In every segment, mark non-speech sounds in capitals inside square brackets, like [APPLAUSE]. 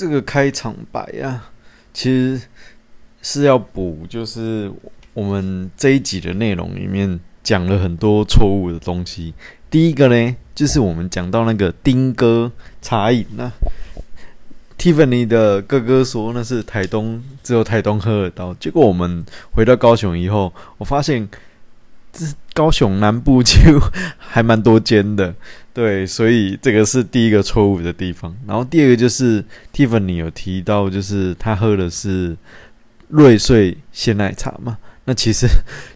这个开场白啊，其实是要补，就是我们这一集的内容里面讲了很多错误的东西。第一个呢，就是我们讲到那个丁哥茶饮那 Tiffany 的哥哥说那是台东，只有台东喝得到。结果我们回到高雄以后，我发现这高雄南部就 [LAUGHS] 还蛮多间的。对，所以这个是第一个错误的地方。然后第二个就是 Tiffany 有提到，就是他喝的是瑞穗鲜奶茶嘛？那其实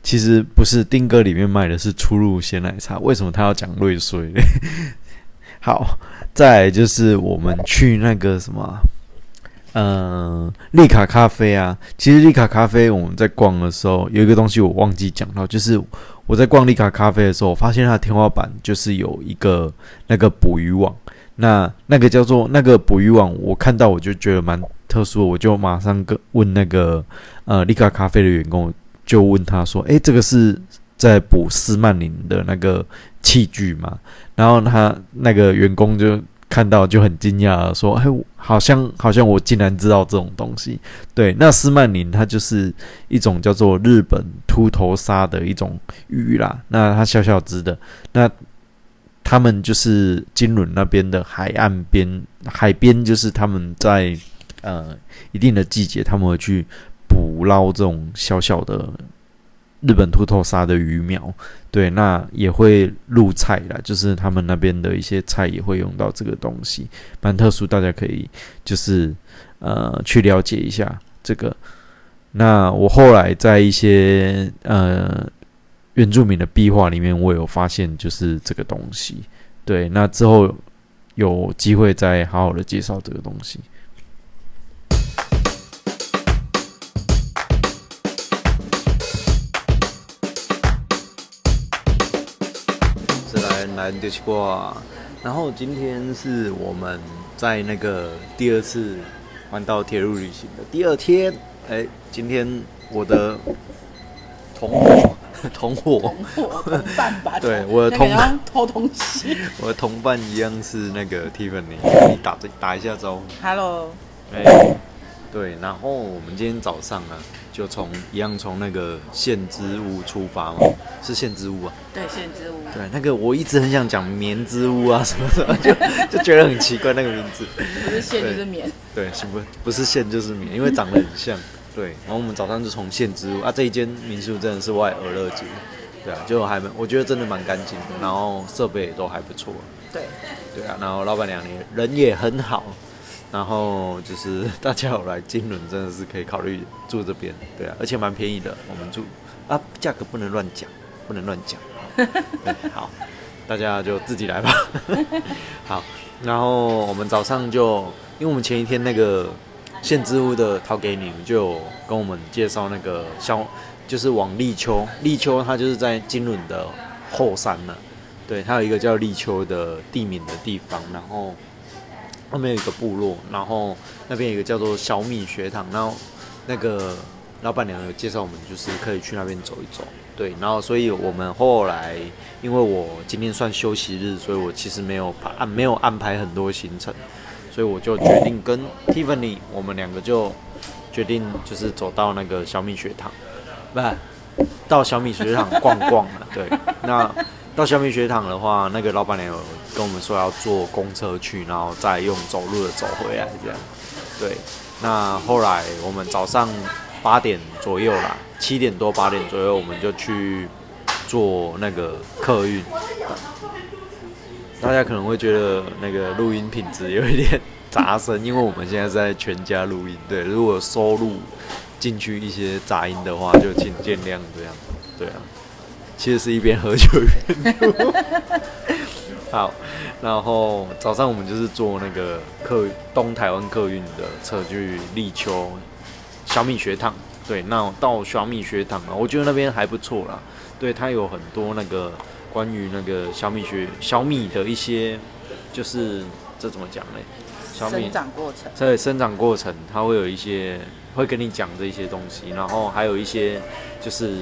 其实不是，丁哥里面卖的是初入鲜奶茶。为什么他要讲瑞穗？[LAUGHS] 好，再就是我们去那个什么，嗯，利卡咖啡啊。其实利卡咖啡我们在逛的时候，有一个东西我忘记讲到，就是。我在逛利卡咖啡的时候，我发现它的天花板就是有一个那个捕鱼网，那那个叫做那个捕鱼网，我看到我就觉得蛮特殊的，我就马上跟问那个呃利卡咖啡的员工，就问他说：“诶，这个是在捕斯曼林的那个器具吗？”然后他那个员工就。看到就很惊讶，说：“哎，好像好像我竟然知道这种东西。”对，那斯曼林它就是一种叫做日本秃头鲨的一种鱼啦。那它小小只的，那他们就是金轮那边的海岸边海边，就是他们在呃一定的季节，他们会去捕捞这种小小的。日本秃头鲨的鱼苗，对，那也会入菜啦，就是他们那边的一些菜也会用到这个东西，蛮特殊，大家可以就是呃去了解一下这个。那我后来在一些呃原住民的壁画里面，我有发现就是这个东西，对，那之后有机会再好好的介绍这个东西。来丢西瓜，然后今天是我们在那个第二次环岛铁路旅行的第二天。哎，今天我的同伙 [LAUGHS] 同伙同伴吧，[LAUGHS] 对，我的同伴偷东西。[LAUGHS] 我的同伴一样是那个 Tiffany，你打打一下招呼。Hello。哎。对，然后我们今天早上啊，就从一样从那个县之屋出发嘛，是县之屋啊。对，县之屋。对，那个我一直很想讲棉之屋啊什么什么，就就觉得很奇怪那个名字。不是县就是棉。对，是不不是县就是棉，因为长得很像。对，然后我们早上就从县之屋啊，这一间民宿真的是外俄乐街，对啊，就还蛮，我觉得真的蛮干净的，然后设备也都还不错。对。对啊，然后老板娘也人也很好。然后就是大家有来金轮，真的是可以考虑住这边，对啊，而且蛮便宜的。我们住啊，价格不能乱讲，不能乱讲。[LAUGHS] 好，大家就自己来吧。[LAUGHS] 好，然后我们早上就，因为我们前一天那个县之屋的陶给你就跟我们介绍那个小，就是往立秋，立秋它就是在金轮的后山呢。对，它有一个叫立秋的地名的地方，然后。后面有一个部落，然后那边有一个叫做小米学堂，然后那个老板娘有介绍我们，就是可以去那边走一走。对，然后所以我们后来，因为我今天算休息日，所以我其实没有安没有安排很多行程，所以我就决定跟 Tiffany 我们两个就决定就是走到那个小米学堂，不，到小米学堂逛逛了。对，那。到小米学堂的话，那个老板娘有跟我们说要坐公车去，然后再用走路的走回来，这样。对，那后来我们早上八点左右啦，七点多八点左右，我们就去坐那个客运。大家可能会觉得那个录音品质有一点杂声，因为我们现在在全家录音。对，如果收录进去一些杂音的话，就请见谅这样。对啊。其实是一边喝酒一边录。好，然后早上我们就是坐那个客东台湾客运的车去立秋小米学堂。对，那到小米学堂啊，我觉得那边还不错啦。对，它有很多那个关于那个小米学小米的一些，就是这怎么讲呢？小米生长过程。在生长过程，它会有一些会跟你讲这些东西，然后还有一些就是。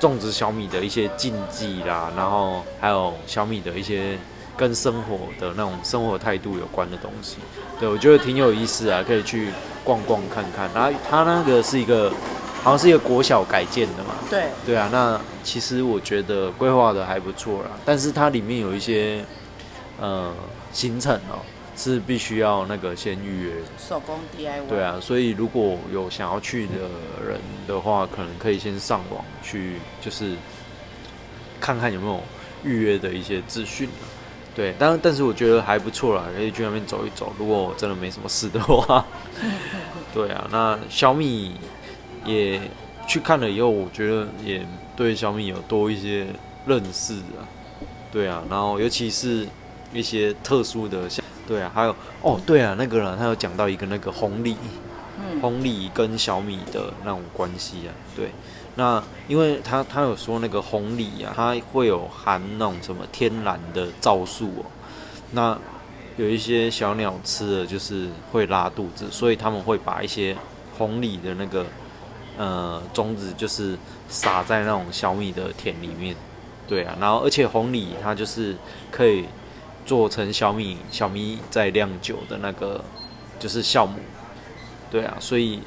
种植小米的一些禁忌啦，然后还有小米的一些跟生活的那种生活态度有关的东西。对我觉得挺有意思啊，可以去逛逛看看。然后它那个是一个好像是一个国小改建的嘛，对，对啊，那其实我觉得规划的还不错啦，但是它里面有一些呃行程哦、是必须要那个先预约的。手工 DIY。对啊，所以如果有想要去的人的话，可能可以先上网去，就是看看有没有预约的一些资讯啊对，但但是我觉得还不错啦，可以去那边走一走。如果真的没什么事的话，[LAUGHS] 对啊，那小米也去看了以后，我觉得也对小米有多一些认识啊。对啊，然后尤其是一些特殊的像，对啊，还有哦，对啊，那个人他有讲到一个那个红利，嗯，红利跟小米的那种关系啊，对。那因为他他有说那个红梨啊，它会有含那种什么天然的皂素哦，那有一些小鸟吃了就是会拉肚子，所以他们会把一些红梨的那个呃种子就是撒在那种小米的田里面，对啊，然后而且红梨它就是可以做成小米小米在酿酒的那个就是酵母，对啊，所以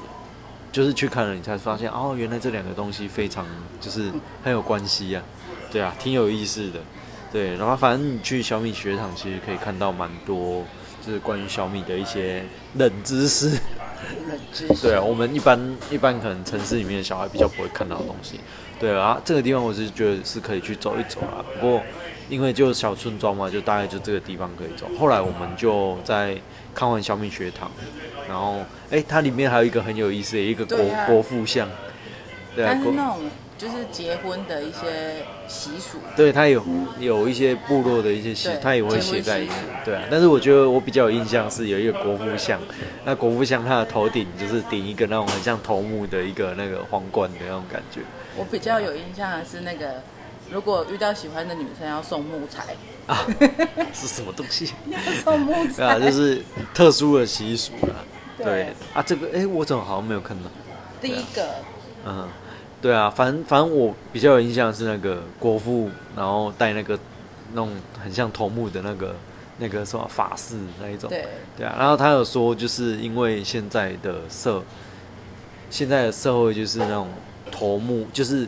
就是去看了你才发现哦，原来这两个东西非常就是很有关系啊，对啊，挺有意思的，对，然后反正你去小米学堂其实可以看到蛮多就是关于小米的一些冷知识。冷知识。对啊，我们一般一般可能城市里面的小孩比较不会看到的东西。对啊，这个地方我是觉得是可以去走一走啊。不过因为就小村庄嘛，就大概就这个地方可以走。后来我们就在看完小米学堂，然后哎、它里面还有一个很有意思的一个国、国父像。对啊，国但是那种就是结婚的一些习俗，对它有有一些部落的一些习对，它也会写在里面。对啊，但是我觉得我比较有印象是有一个国父像，那国父像他的头顶就是顶一个那种很像头目的一个那个皇冠的那种感觉。我比较有印象的是那个，如果遇到喜欢的女生要送木材，啊，[LAUGHS] 是什么东西？要送木材啊，就是特殊的习俗啦。对对啊，这个哎、我怎么好像没有看到？第一个嗯，对啊，反正反正我比较有印象是那个国父，然后戴那个那种很像头目的那个那个什么法式那一种。对对啊，然后他有说，就是因为现在的社，现在的社会就是那种头目，就是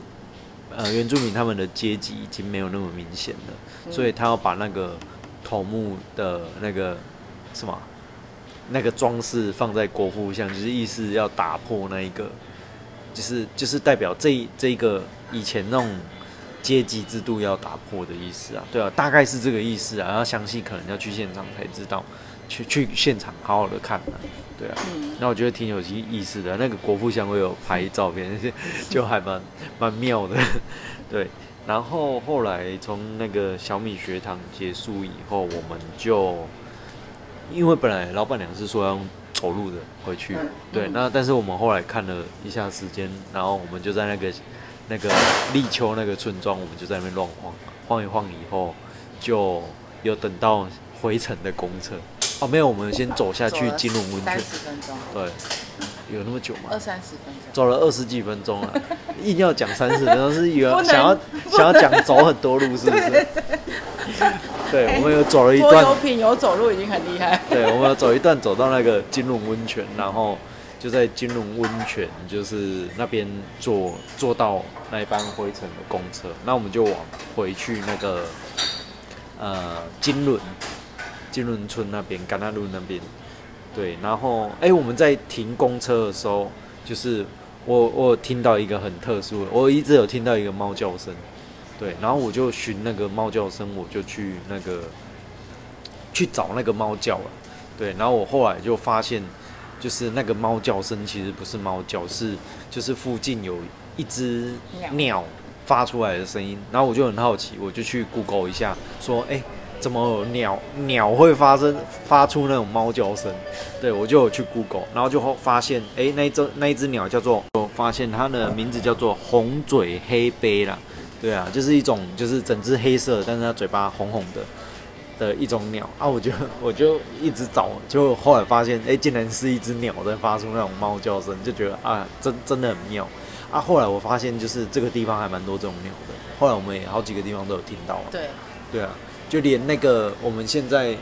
呃原住民他们的阶级已经没有那么明显了，所以他要把那个头目的那个什么那个装饰放在国父像，就是意思要打破那一个，就是就是代表这这一个以前那种阶级制度要打破的意思啊，对啊，大概是这个意思啊，然后详细可能要去现场才知道，去去现场好好的看啊，对啊，嗯，那我觉得挺有意意思的，那个国父像我有拍照片，[LAUGHS] 就还蛮蛮妙的，[LAUGHS] 对。然后后来从那个小米学堂结束以后，我们就因为本来老板娘是说要用走路的回去，对，那但是我们后来看了一下时间，然后我们就在那个那个立秋那个村庄，我们就在那边乱晃，晃一晃以后，就有等到回程的公车。哦，没有，我们先走下去金龙温三泉。十分钟，对，有那么久吗？二三十分钟，走了二十几分钟了，[LAUGHS] 硬要讲三十分钟，是有不能想要想要讲走很多路，是不是？对，我们有走了一拖段油瓶有走路已经很厉害，[LAUGHS] 对，我们有走一段走到那个金龙温泉，然后就在金龙温泉，就是那边坐坐到那一班回程的公车，那我们就往回去那个呃金轮金轮村那边，甘纳路那边。对，然后哎、我们在停公车的时候，就是我我有听到一个很特殊的，我一直有听到一个猫叫声。对，然后我就寻那个猫叫声，我就去那个去找那个猫叫了。对，然后我后来就发现，就是那个猫叫声其实不是猫叫，是就是附近有一只鸟鸟发出来的声音。然后我就很好奇，我就去 Google 一下，说，哎、怎么鸟鸟会发生发出那种猫叫声？对我就有去 Google，然后就发现，哎、那一只那一只鸟叫做，我发现它的名字叫做红嘴黑背啦。对啊，就是一种就是整只黑色，但是它嘴巴红红的的一种鸟啊。我就 [LAUGHS] 我就一直找，就后来发现，哎、竟然是一只鸟在发出那种猫叫声，就觉得啊，真真的很妙啊。后来我发现，就是这个地方还蛮多这种鸟的。后来我们也好几个地方都有听到啊。对，对啊，就连那个我们现在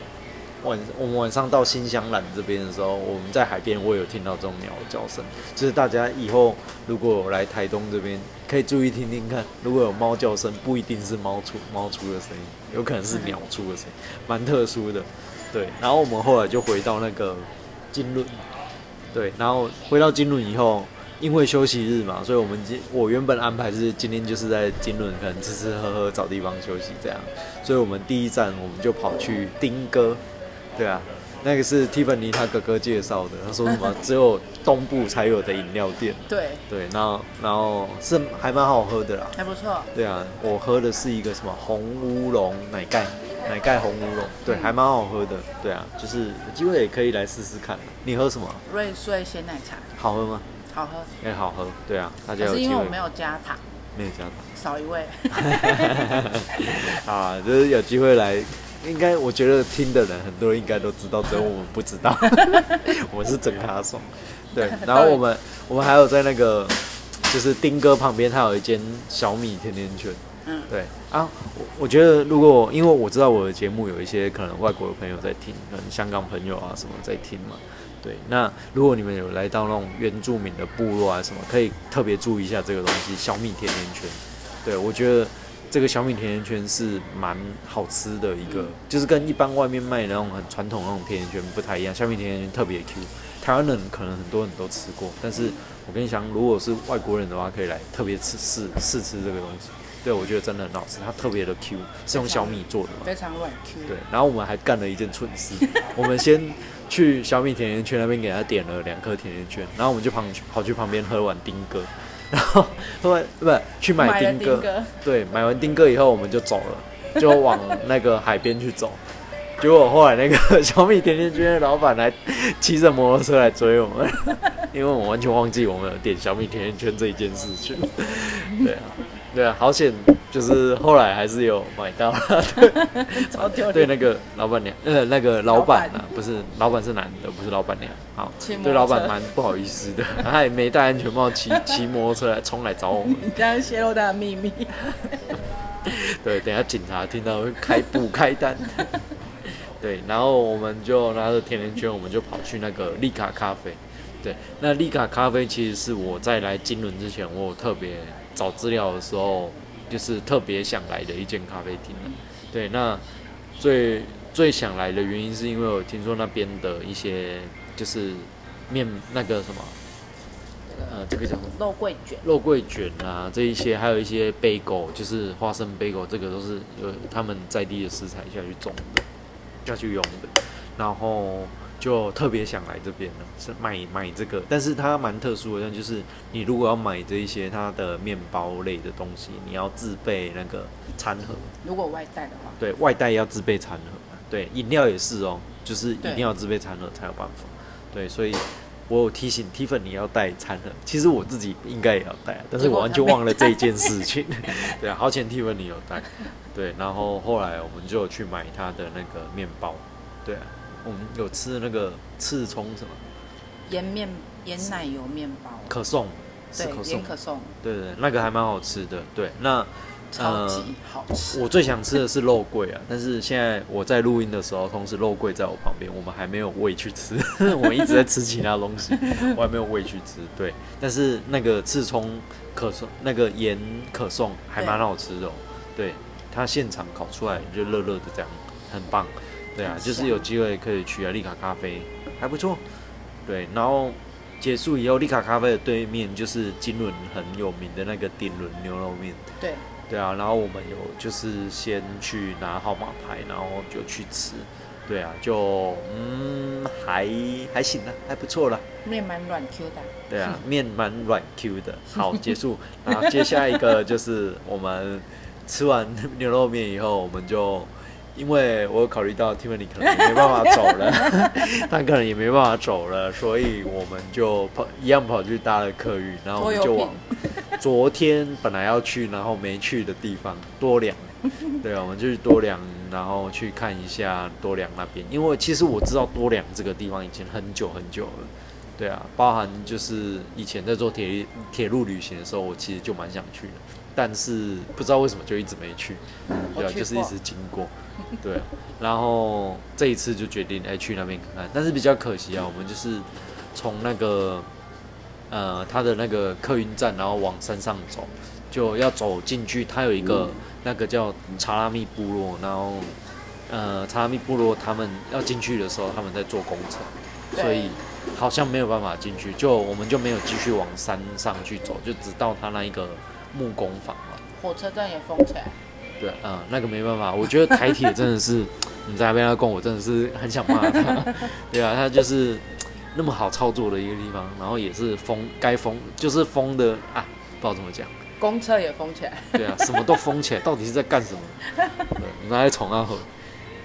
晚我们晚上到新香兰这边的时候，我们在海边，我有听到这种鸟的叫声。就是大家以后如果来台东这边，可以注意听听看，如果有猫叫声，不一定是猫出猫出的声音，有可能是鸟出的声音，蛮特殊的。对，然后我们后来就回到那个金轮，对，然后回到金轮以后，因为休息日嘛，所以我们今我原本安排是今天就是在金轮可能吃吃喝喝找地方休息这样，所以我们第一站我们就跑去丁哥，对啊，那个是 Tiffany 他哥哥介绍的，他说什么只有东部才有的饮料店，对，对，然后然后是还蛮好喝的啦，还不错。对啊，我喝的是一个什么红乌龙奶盖，奶盖红乌龙，对，还蛮好喝的。对啊，就是有机会也可以来试试看。你喝什么？瑞穗鲜奶茶好喝吗？好喝，也好喝。对啊，大家是因为我没有加糖，没有加糖少一位。[LAUGHS] 啊，就是有机会来。应该我觉得听的人很多人应该都知道，只有我们不知道。[LAUGHS] 我们是整咖爽，对。[LAUGHS] 然后我们我们还有在那个就是丁哥旁边，他有一间小米甜甜圈。嗯，对啊，我我觉得如果因为我知道我的节目有一些可能外国的朋友在听，可能香港朋友啊什么在听嘛，对，那如果你们有来到那种原住民的部落啊什么，可以特别注意一下这个东西，小米甜甜圈。对我觉得这个小米甜甜圈是蛮好吃的一个，就是跟一般外面卖的那种很传统那种甜甜圈不太一样，小米甜甜圈特别 Q，台湾人可能很多人都吃过，但是我跟你讲，如果是外国人的话，可以来特别吃试试吃这个东西。对，我觉得真的很好吃，它特别的 Q，是用小米做的嘛。非常软 Q。对，然后我们还干了一件蠢事，[LAUGHS] 我们先去小米甜甜圈那边给他点了两颗甜甜圈，然后我们就跑去跑去旁边喝碗丁哥，[LAUGHS] 然后喝完不是去买丁哥，对，买完丁哥以后我们就走了，就往那个海边去走。结果后来那个 [LAUGHS] 小米甜甜圈的老板来骑着摩托车来追我们，因为我完全忘记我们有点小米甜甜圈这一件事情。对啊，对啊，好险，就是后来还是有买到。[LAUGHS] 超丢脸。对那个老板娘，呃，那个老板啊，不是老板是男的，不是老板娘。好对老板蛮不好意思的，[LAUGHS] 他也没戴安全帽，骑 [LAUGHS] 骑摩托车来冲来找我们。你这样泄露他的秘密。对，等下警察听到会开补开单。对，然后我们就拿着甜甜圈，我们就跑去那个利卡咖啡。对，那利卡咖啡其实是我在来金轮之前，我有特别找资料的时候，就是特别想来的一间咖啡厅了。对，那最最想来的原因是因为我听说那边的一些就是面那个什么，呃，这个叫什么？肉桂卷，肉桂卷啊，这一些还有一些贝狗，就是花生贝狗，这个都是有他们在地的食材下去种的，下去用的，然后就特别想来这边呢，是买买这个，但是它蛮特殊的，像就是你如果要买这一些它的面包类的东西，你要自备那个餐盒，如果外带的话，对外带要自备餐盒，对饮料也是哦，就是一定要自备餐盒才有办法。对，所以我有提醒 Tiffany 你要带餐盒，其实我自己应该也要带啊，但是我完全忘了这一件事情。[LAUGHS] 对啊，好险 Tiffany 有带。对，然后后来我们就去买他的那个面包。对啊，我们有吃那个刺葱什么盐面盐奶油面包，可颂，是对可，颂盐，可颂，对对，那个还蛮好吃的。对，那超级好吃。我最想吃的是肉桂啊，[LAUGHS] 但是现在我在录音的时候，同时肉桂在我旁边，我们还没有喂去吃，[LAUGHS] 我们一直在吃其他东西，[LAUGHS] 我还没有喂去吃。对，但是那个刺葱可颂，那个盐可颂还蛮好吃的、哦，对，它现场烤出来就热热的这样，很棒。对啊，就是有机会可以去啊，丽卡咖啡还不错。对，然后结束以后，丽卡咖啡的对面就是金轮很有名的那个顶轮牛肉面。对，对啊，然后我们有就是先去拿号码牌，然后就去吃。对啊，就嗯还还行啊，还不错啦。面蛮软 Q 的。对啊，[LAUGHS] 面蛮软 Q 的。好，结束。然后接下一个就是我们吃完牛肉面以后，我们就因为我考虑到 Tiffany 可能也没办法走了，[LAUGHS] 他可能也没办法走了，所以我们就跑一样跑去搭了客运，然后我们就往 [LAUGHS] 昨天本来要去然后没去的地方多良。[LAUGHS] 对啊，我们就去多良，然后去看一下多良那边，因为其实我知道多良这个地方已经很久很久了。对啊，包含就是以前在做铁铁路旅行的时候，我其实就蛮想去的。但是不知道为什么就一直没去，对就是一直经过，[LAUGHS] 对啊，然后这一次就决定哎去那边看。看，但是比较可惜啊，我们就是从那个呃他的那个客运站，然后往山上走，就要走进去，他有一个那个叫查拉密部落，然后呃查拉密部落他们要进去的时候，他们在做工程，所以好像没有办法进去，就我们就没有继续往山上去走，就只到他那一个木工坊嘛。火车站也封起来，对，嗯，那个没办法，我觉得台铁真的是，[LAUGHS] 你在那边要供我真的是很想骂他。[LAUGHS] 对啊，他就是那么好操作的一个地方，然后也是封该封就是封的啊，不知道怎么讲。公车也封起来。对啊，什么都封起来，[LAUGHS] 到底是在干什么？对，拿来宠啊喝。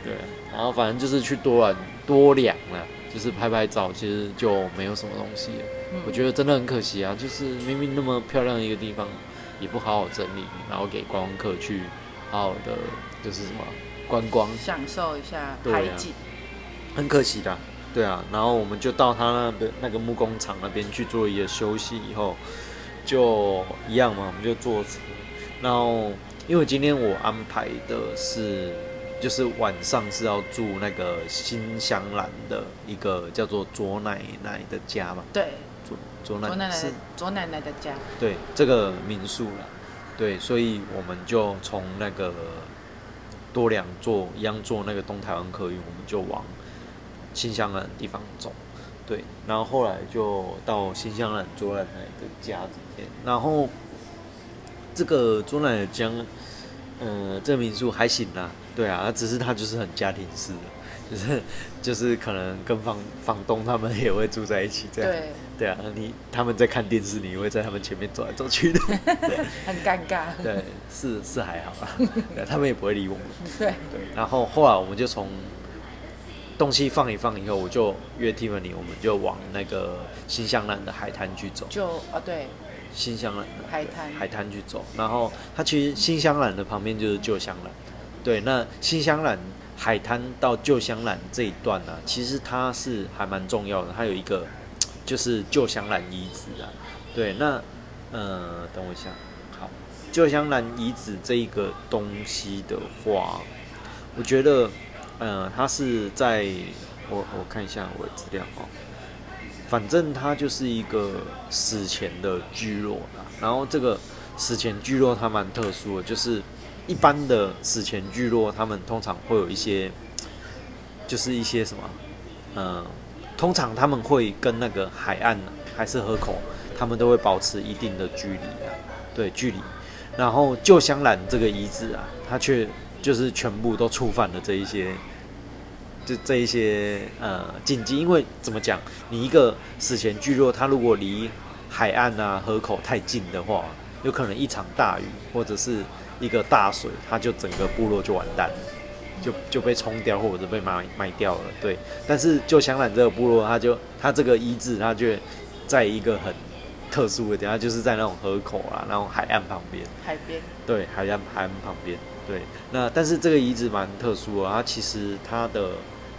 对，然后反正就是去多玩多两了，就是拍拍照，其实就没有什么东西了。嗯我觉得真的很可惜啊，就是明明那么漂亮的一个地方，也不好好整理，然后给观光客去好好的就是什么观光，享受一下对啊海景。很可惜的。对啊，然后我们就到他那边那个木工厂那边去做一个休息，以后就一样嘛，我们就坐车。然后因为今天我安排的是，就是晚上是要住那个新香兰的一个叫做卓奶奶的家嘛，对，左左奶奶左奶奶的家，对这个民宿啦，对，所以我们就从那个多良坐一样坐那个东台湾客运，我们就往新香兰的地方走，对，然后后来就到新香兰左奶奶的家这边，然后这个左奶奶的家，呃，这个民宿还行啦，对啊，只是它就是很家庭式的。就 [LAUGHS] 是就是可能跟房房东他们也会住在一起这样，对，对啊，你他们在看电视，你会在他们前面走来走去的。[LAUGHS] 很尴尬。[LAUGHS] 对，是是还好他们也不会理我们。对，对，然后后来我们就从东西放一放以后，我就约 Tiffany，我们就往那个新香兰的海滩去走。就啊对，新香兰海滩海滩去走，然后它其实新香兰的旁边就是旧香兰。对，那新香兰海滩到旧香兰这一段呢、其实它是还蛮重要的，它有一个就是旧香兰遗址啊。对，那呃，等我一下，好，旧香兰遗址这一个东西的话，我觉得呃，它是在我我看一下我的资料哦。反正它就是一个史前的聚落啦，然后这个史前聚落它蛮特殊的，就是一般的史前聚落，他们通常会有一些，就是一些什么，嗯、通常他们会跟那个海岸还是河口，他们都会保持一定的距离啊，对距离。然后旧香兰这个遗址啊，它却就是全部都触犯了这一些就这一些呃禁忌，因为怎么讲，你一个史前聚落，它如果离海岸啊河口太近的话，有可能一场大雨或者是一个大水，它就整个部落就完蛋了，就就被冲掉或者被埋埋掉了。对，但是就香兰这个部落，它就它这个遗址，它就在一个很特殊的地方，就是在那种河口啊，那种海岸旁边。海边对，海岸海岸旁边。对，那但是这个遗址蛮特殊的，它其实它的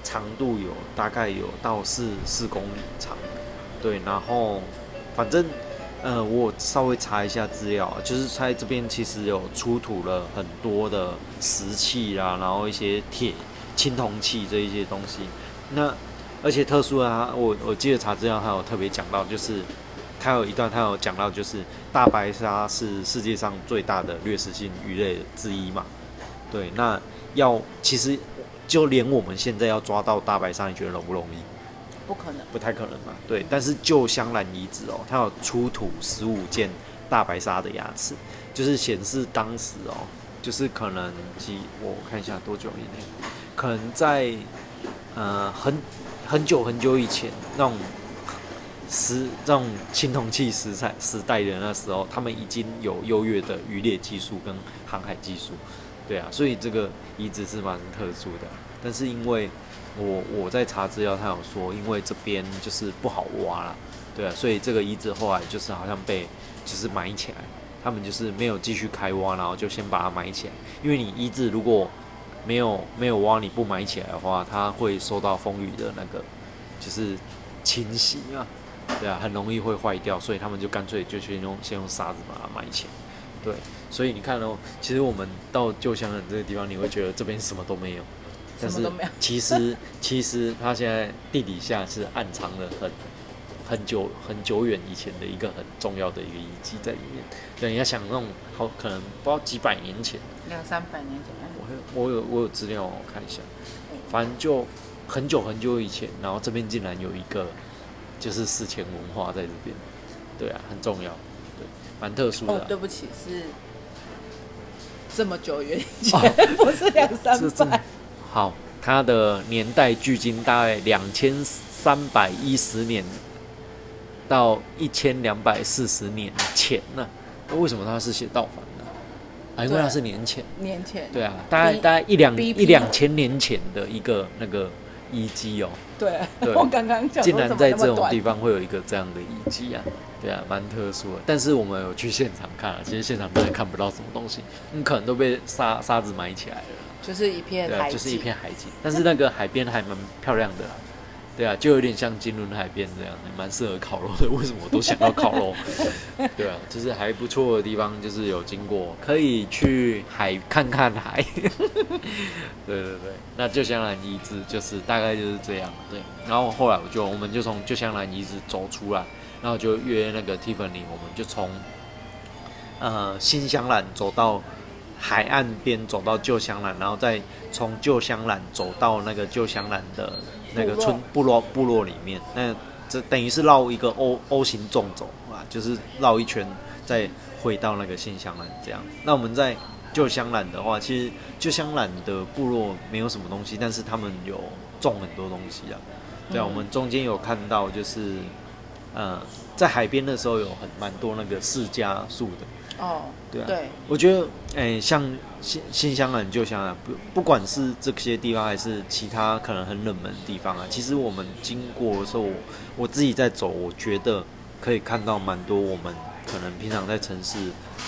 长度有大概有到四四公里长。对，然后反正呃，我稍微查一下资料，就是在这边其实有出土了很多的石器啦，然后一些铁、青铜器这一些东西。那而且特殊啊，我我记得查资料，还有特别讲到，就是他有一段他有讲到，就是大白鲨是世界上最大的掠食性鱼类之一嘛。对，那要其实就连我们现在要抓到大白鲨，你觉得容不容易？不可能，不太可能嘛。对，但是旧香兰遗址哦，它有出土十五件大白鲨的牙齿，就是显示当时哦，就是可能几我看一下多久以内，可能在呃很很久很久以前那种时这种青铜器时代时代人的时候，他们已经有优越的渔猎技术跟航海技术。对啊，所以这个遗址是蛮特殊的。但是因为我我在查资料，他有说，因为这边就是不好挖啦，对啊，所以这个遗址后来就是好像被就是埋起来，他们就是没有继续开挖，然后就先把它埋起来。因为你遗址如果没有没有挖，你不埋起来的话，它会受到风雨的那个就是侵袭啊，对啊，很容易会坏掉，所以他们就干脆就先用先用沙子把它埋起来。对，所以你看哦，其实我们到旧香兰这个地方，你会觉得这边什么都没有，但是其实 [LAUGHS] 其实它现在地底下是暗藏了很很久很久远以前的一个很重要的一个遗迹在里面。对，你要想那种好可能不知道几百年前，两三百年前，哎我有我有我有资料，我看一下，反正就很久很久以前，然后这边竟然有一个就是史前文化在这边，对啊，很重要，对，蛮特殊的啊、哦，对不起，是这么久远以前，[LAUGHS] 不是两三百。好，它的年代距今大概两千三百一十年到一千两百四十年前呢、那为什么它是写道反呢？啊，因为它是年前。年前，对啊，大概大概一两一两千年前的一个那个遗迹哦，对，对我刚刚讲竟然在这种地方会有一个这样的遗迹啊，对啊，蛮特殊的。但是我们有去现场看啊，其实现场真的看不到什么东西，你可能都被沙沙子埋起来了。就是一片海就是一景片海景，但是那个海边还蛮漂亮的啦。对啊，就有点像金轮海边这样，蛮适合烤肉的。为什么我都想要烤肉？[LAUGHS] 对啊，就是还不错的地方，就是有经过，可以去海看看海。[LAUGHS] 对对对，那旧香兰遗址就是大概就是这样。对，然后后来我就我们就从旧香兰遗址走出来，然后就约那个 Tiffany，我们就从呃新香兰走到海岸边走到旧香兰，然后再从旧香兰走到那个旧香兰的那个村部落部落里面，那这等于是绕一个 O O 型纵走啊，就是绕一圈再回到那个新香兰这样。那我们在旧香兰的话，其实旧香兰的部落没有什么东西，但是他们有种很多东西啊。对啊，嗯我们中间有看到就是，呃，在海边的时候有很蛮多那个释迦树的。哦，对啊对，我觉得，哎、像新新香港、旧香港，不不管是这些地方，还是其他可能很冷门的地方啊，其实我们经过的时候，我我自己在走，我觉得可以看到蛮多我们可能平常在城市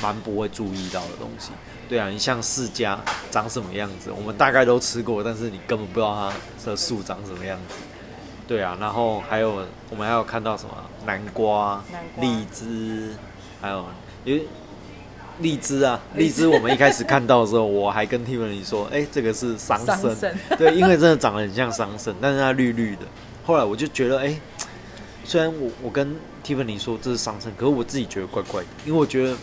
蛮不会注意到的东西。对啊，你像释迦长什么样子，我们大概都吃过，但是你根本不知道它的树长什么样子。对啊，然后还有我们还有看到什么南瓜、南瓜荔枝，还有有荔枝啊，荔枝我们一开始看到的时候，我还跟 Tiffany 说，哎、这个是桑葚，桑对，因为真的长得很像桑葚，但是它绿绿的。后来我就觉得，哎、虽然我我跟 Tiffany 说这是桑葚，可是我自己觉得怪怪的，因为我觉得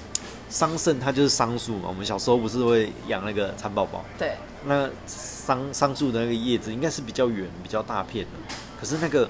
桑葚它就是桑树嘛，我们小时候不是会养那个蚕宝宝，对，那桑桑树的那个叶子应该是比较圆、比较大片的，可是那个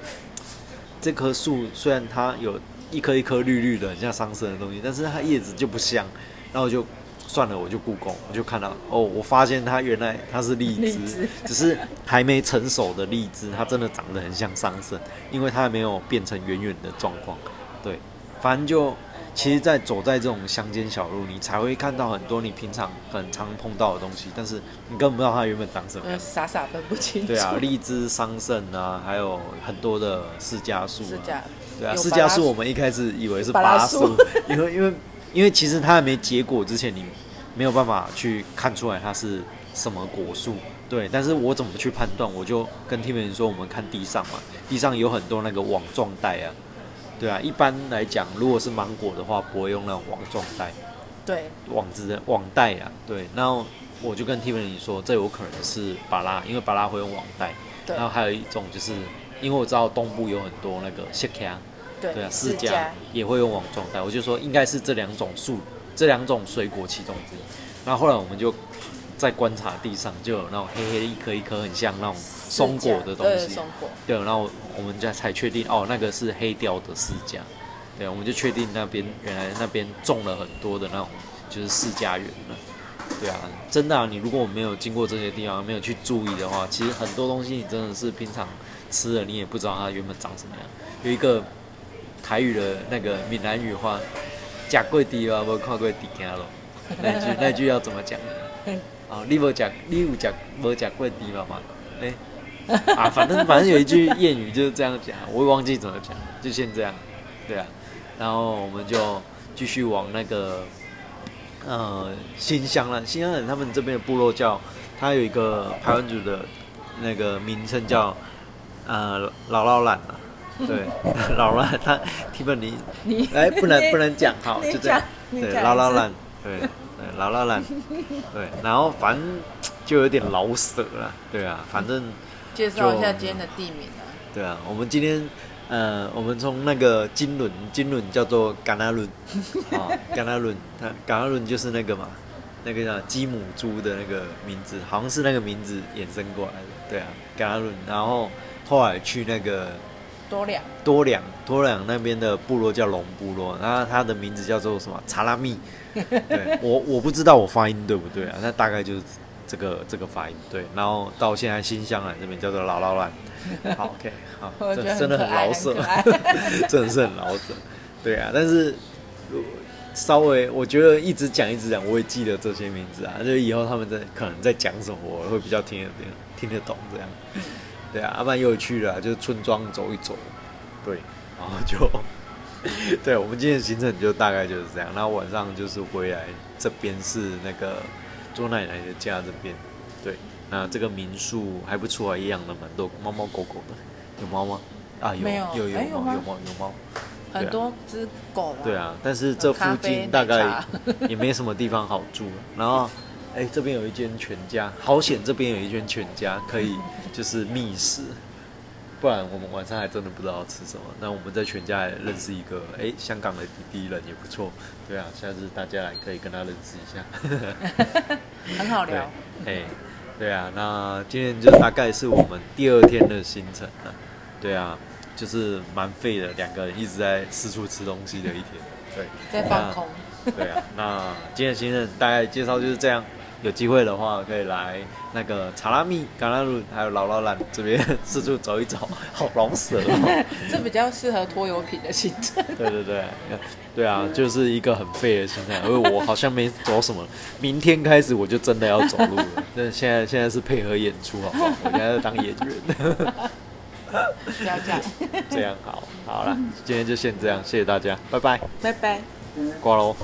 这棵树虽然它有一颗一颗绿绿的，很像桑葚的东西，但是它叶子就不像。然后我就算了，我就故宫，我就看到哦，我发现它原来它是荔枝，荔枝只是还没成熟的荔枝，它真的长得很像桑葚，因为它还没有变成圆圆的状况。对，反正就其实，在走在这种乡间小路，你才会看到很多你平常很常碰到的东西，但是你根本不知道它原本长什么。傻傻分不清楚。对啊，荔枝、桑葚啊，还有很多的释迦树、啊。对啊，释迦树我们一开始以为是巴拉巴树树，因为因为因为其实它还没结果之前，你没有办法去看出来它是什么果树。对，但是我怎么去判断？我就跟听人说，我们看地上嘛，地上有很多那个网状带啊。对啊，一般来讲，如果是芒果的话，不会用那种网状带，对，网子的网带啊。对，然后我就跟 Tiffany 说，这有可能是巴拉，因为巴拉会用网带。对然后还有一种就是，因为我知道东部有很多那个谢卡，对对啊，释释迦也会用网状带，我就说应该是这两种树，这两种水果其中之一。然后后来我们就在观察地上，就有那种黑黑的一颗一颗，很像那种松果的东西。对松果，对，然后我们家才确定哦，那个是黑雕的释迦。对，我们就确定那边原来那边种了很多的那种就是释迦园了。对啊，真的啊，你如果没有经过这些地方，没有去注意的话，其实很多东西你真的是平常吃了，你也不知道它原本长什么样。有一个台语的那个闽南语话，假贵低啊，无看过地行咯。[LAUGHS] 那句那句要怎么讲？[LAUGHS] 哦，你无讲，你有讲无讲过低嘛嘛？哎、[LAUGHS] 啊，反正反正有一句谚语就是这样讲，我也忘记怎么讲，就先这样，对啊。然后我们就继续往那个呃新乡了，新乡人他们这边的部落叫，它有一个排湾族的那个名称叫呃老老懒啊，对，老了，他 Tiffany 你。哎不能不能讲，好就这样。对老老懒对对，劳拉兰，[LAUGHS] 对，然后反正就有点老舍了，对啊，反正介绍一下今天的地名啊。对啊，我们今天呃，我们从那个金轮，金轮叫做甘纳伦，啊，[LAUGHS] 甘纳伦，它甘纳伦就是那个嘛，那个叫鸡母猪的那个名字，好像是那个名字衍生过来的，对啊，甘纳伦，然后后来去那个多良，多良，多良那边的部落叫龙部落，然后它的名字叫做什么？查拉密，[LAUGHS] 对我我不知道我发音对不对啊，那大概就是这个这个发音。对，然后到现在新香兰这边叫做劳劳兰，[LAUGHS] 好 OK 好，我觉得很这真的很老舍 [LAUGHS] 真的是很老舍，对啊，但是呃稍微我觉得一直讲一直讲，我也记得这些名字啊，就是以后他们在可能在讲什么，我会比较听得懂听得懂这样，对啊，阿曼又去了啊，就是村庄走一走，对，然后就。[LAUGHS] 对，我们今天的行程就大概就是这样。然后晚上就是回来，这边是那个周奶奶的家这边。对，那这个民宿还不错啊，也养了蛮多猫猫狗狗的。有猫吗？啊，有没有有猫有猫有猫。很多只狗啦对，啊，但是这附近大概 [LAUGHS] 也没什么地方好住。然后，哎、这边有一间全家，好险这边有一间全家可以 [LAUGHS] 就是觅食，不然我们晚上还真的不知道吃什么。那我们在全家也认识一个，哎、香港的弟弟人也不错。对啊，下次大家来可以跟他认识一下。对 [LAUGHS] 很好聊。，哎，对啊，那今天就大概是我们第二天的行程了。对啊，就是蛮废的，两个人一直在四处吃东西的一天。对，在放空。对啊，那今天的行程大概介绍就是这样。有机会的话，可以来那个查拉密、橄榄路还有劳劳兰这边四处走一走，好老舍哦。[LAUGHS] 这比较适合拖油瓶的行程。[LAUGHS] 对对对，对啊，就是一个很废的心态，因为我好像没走什么，明天开始我就真的要走路了。但现在现在是配合演出，好不好？我现在在当演员，[LAUGHS] 不要这样。这样好，好了，今天就先这样，谢谢大家，拜拜，拜拜。挂喽。